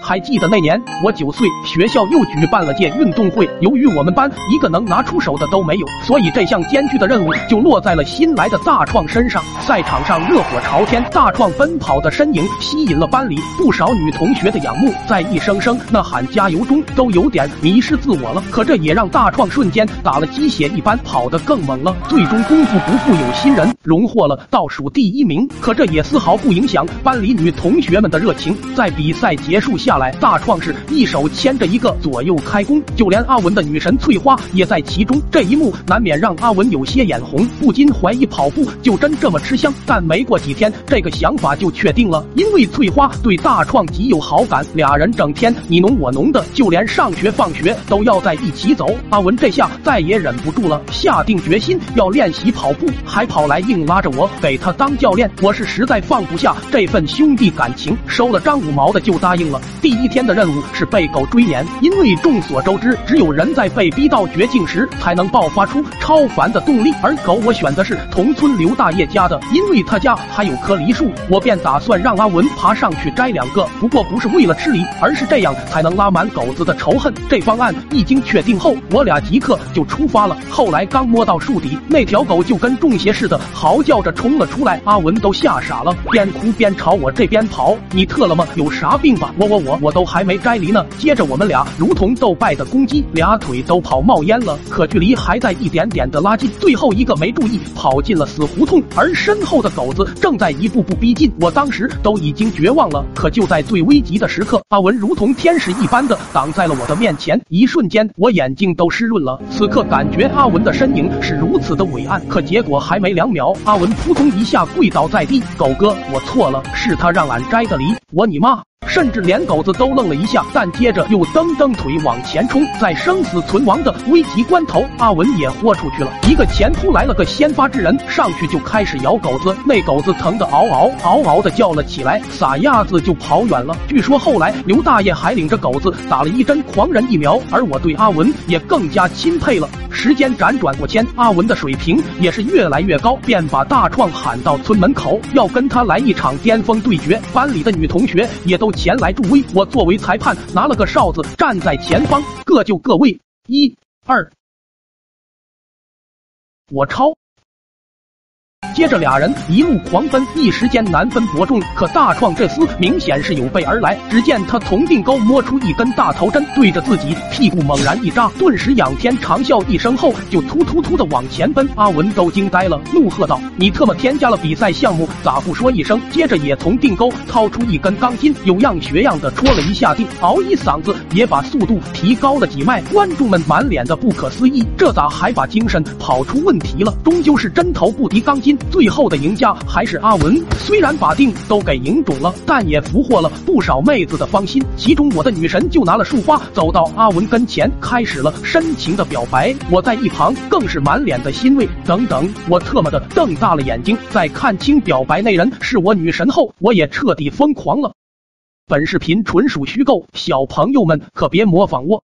还记得那年我九岁，学校又举办了届运动会。由于我们班一个能拿出手的都没有，所以这项艰巨的任务就落在了新来的大创身上。赛场上热火朝天，大创奔跑的身影吸引了班里不少女同学的仰慕，在一声声呐喊加油中，都有点迷失自我了。可这也让大创瞬间打了鸡血一般跑得更猛了，最终功夫不负有心人，荣获了倒数第一名。可这也丝毫不影响班里女同学们的热情，在比赛结束下来，大创是一手牵着一个左右开弓，就连阿文的女神翠花也在其中。这一幕难免让阿文有些眼红，不禁怀疑跑步就真这么吃香。但没过几天，这个想法就确定了，因为翠花对大创极有好感，俩人整天你侬我侬的，就连上学放学都要在一起走。阿文这下再也忍不住了，下定决心要练习跑步，还跑来硬拉着我给他当教练。我是实在放不下这份兄弟感情，收了张五毛的就答应了。第一天的任务是被狗追撵，因为众所周知，只有人在被逼到绝境时才能爆发出超凡的动力。而狗我选的是同村刘大爷家的，因为他家还有棵梨树，我便打算让阿文爬上去摘两个。不过不是为了吃梨，而是这样才能拉满狗子的仇恨。这方案一经确定后，我俩即刻就出发了。后来刚摸到树底，那条狗就跟中邪似的嚎叫着冲了出来，阿文都吓傻了，边哭边朝我这边跑。你特了吗？有啥病吧？我我我我都还没摘梨呢。接着我们俩如同斗败的公鸡，俩腿都跑冒烟了，可距离还在一点点的拉近。最后一个没注意跑进了死胡同，而身后的狗子正在一步步逼近。我当时都已经绝望了，可就在最危急的时刻，阿文如同天使一般的挡在了我的面前，一瞬间我眼睛都湿润了。此刻感觉阿文的身影是如此的伟岸，可结果还没两秒，阿文扑通一下跪倒在地。狗哥，我错了，是他让俺摘的梨，我你妈！甚至连狗子都愣了一下，但接着又蹬蹬腿往前冲。在生死存亡的危急关头，阿文也豁出去了，一个前扑来了个先发制人，上去就开始咬狗子。那狗子疼得嗷嗷嗷嗷的叫了起来，撒丫子就跑远了。据说后来刘大爷还领着狗子打了一针狂人疫苗，而我对阿文也更加钦佩了。时间辗转过千，阿文的水平也是越来越高，便把大创喊到村门口，要跟他来一场巅峰对决。班里的女同学也都前来助威，我作为裁判，拿了个哨子，站在前方，各就各位，一、二，我超。接着俩人一路狂奔，一时间难分伯仲。可大创这厮明显是有备而来，只见他从腚沟摸出一根大头针，对着自己屁股猛然一扎，顿时仰天长啸一声后，就突突突的往前奔。阿文都惊呆了，怒喝道：“你特么添加了比赛项目，咋不说一声？”接着也从腚沟掏出一根钢筋，有样学样的戳了一下腚，嗷一嗓子，也把速度提高了几迈。观众们满脸的不可思议，这咋还把精神跑出问题了？终究是针头不敌钢筋。最后的赢家还是阿文，虽然把腚都给赢肿了，但也俘获了不少妹子的芳心。其中我的女神就拿了束花，走到阿文跟前，开始了深情的表白。我在一旁更是满脸的欣慰。等等，我特么的瞪大了眼睛，在看清表白那人是我女神后，我也彻底疯狂了。本视频纯属虚构，小朋友们可别模仿我。